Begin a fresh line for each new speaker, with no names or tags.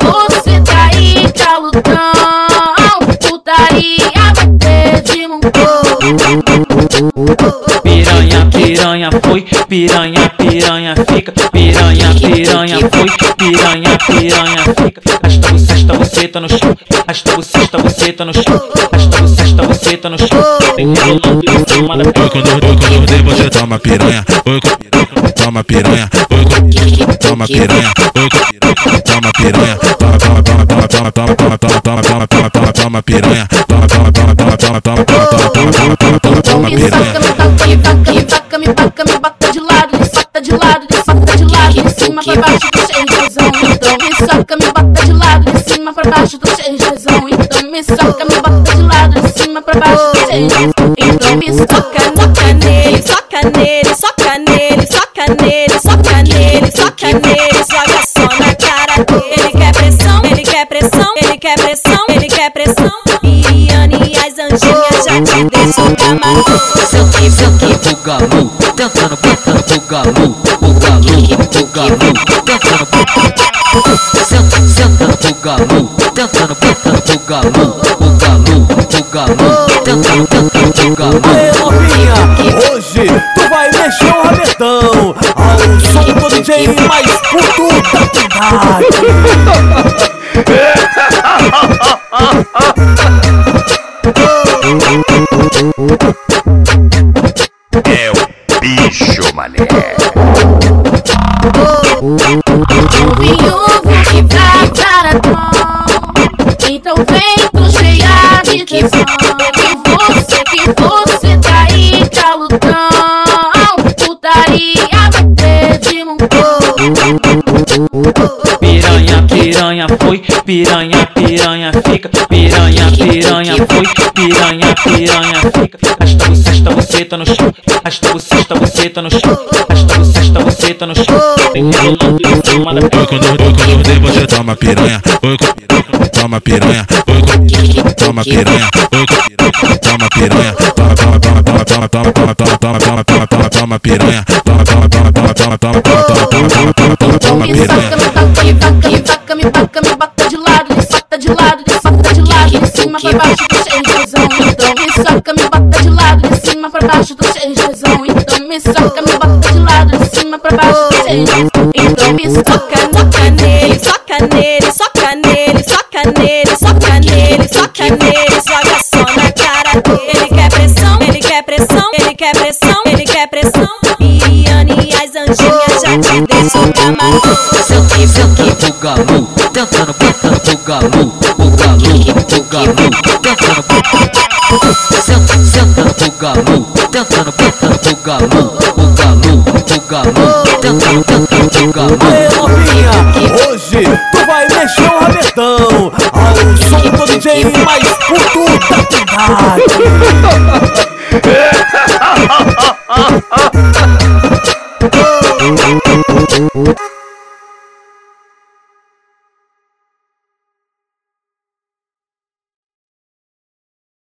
Você tá aí, caludão. Putaria tá vai ter de montão Piranha, piranha foi, piranha, piranha fica. Piranha, piranha foi, piranha, piranha fica. Tá no chão, rasta você, esta você tá no chão, rasta você, esta você tá no chão.
Oi, quando eu quando eu você toma piranha. Oi, toma piranha. Oi, toma piranha. Oi, toma piranha. Toma, toma, toma, toma, toma, toma, toma, toma, toma, toma, toma, toma piranha. Toma, toma, toma, toma, toma, toma, toma, toma, toma, toma, toma, toma piranha.
Me taca, me taca, me taca, me bota de lado, me solta de lado, me solta de lado, de cima pra baixo baixo do tesão. Então me soca, me bota de lado, de cima pra baixo do tesão. Então me soca, soca nele, soca nele, soca nele, soca nele, soca nele, soca nele, joga só na cara dele. Ele quer pressão, ele quer pressão, ele quer pressão, ele quer pressão. Iane e as anjinhas já te deixam camarão.
Senta, senta pro galo, tentando, tentando pro galo, o galo, o galo, tentando, senta pro galo, tentando, tentando pro galo, o galo, o galo, tentando, tentando pro galo.
Aê, novinha, hoje tu vai mexer o rabetão ao som do DJ mais puto da cidade.
É o bicho, mané.
Ouve, ouve que vai vem pro cheia de tesão. Que você, que você tá aí calutão. Putaria vai ter de montão.
Piranha, piranha foi, piranha, piranha fica, piranha, piranha foi, piranha, piranha fica. Rasta você, esta você tá no chão, rasta você, esta você tá no chão, rasta você, esta você tá no chão.
Oi, quando eu quando eu você toma piranha. Oi, toma piranha. Toma piranha. Toma piranha. Toma, toma, toma, toma, toma, toma, toma, toma, toma, toma, toma, toma piranha. Toma, toma, toma, toma, toma, toma, toma, toma, toma, toma, toma, toma
Me
piranha.
soca, me taca, me bota de lado, me solta de lado, me solta de lado, de cima pra baixo do cheio de tesão. Então me soca, me bota de lado, de cima pra baixo do cheio de tesão. Então me soca, me bota de lado, de cima pra baixo. Então me nele, nele, nele, soca nele, soca nele, joga só na cara dele. Ele quer pressão, ele quer pressão, ele quer pressão, ele quer pressão. E Iane e as anjinhas já te deixam camarão.
Senta, senta pro galo, tentando, tentando pro galo, o galo, o galo, tentando, senta, senta pro galo, tentando, tentando pro galo, o galo, o galo, tentando, tentando pro galo.
Aê, novinha,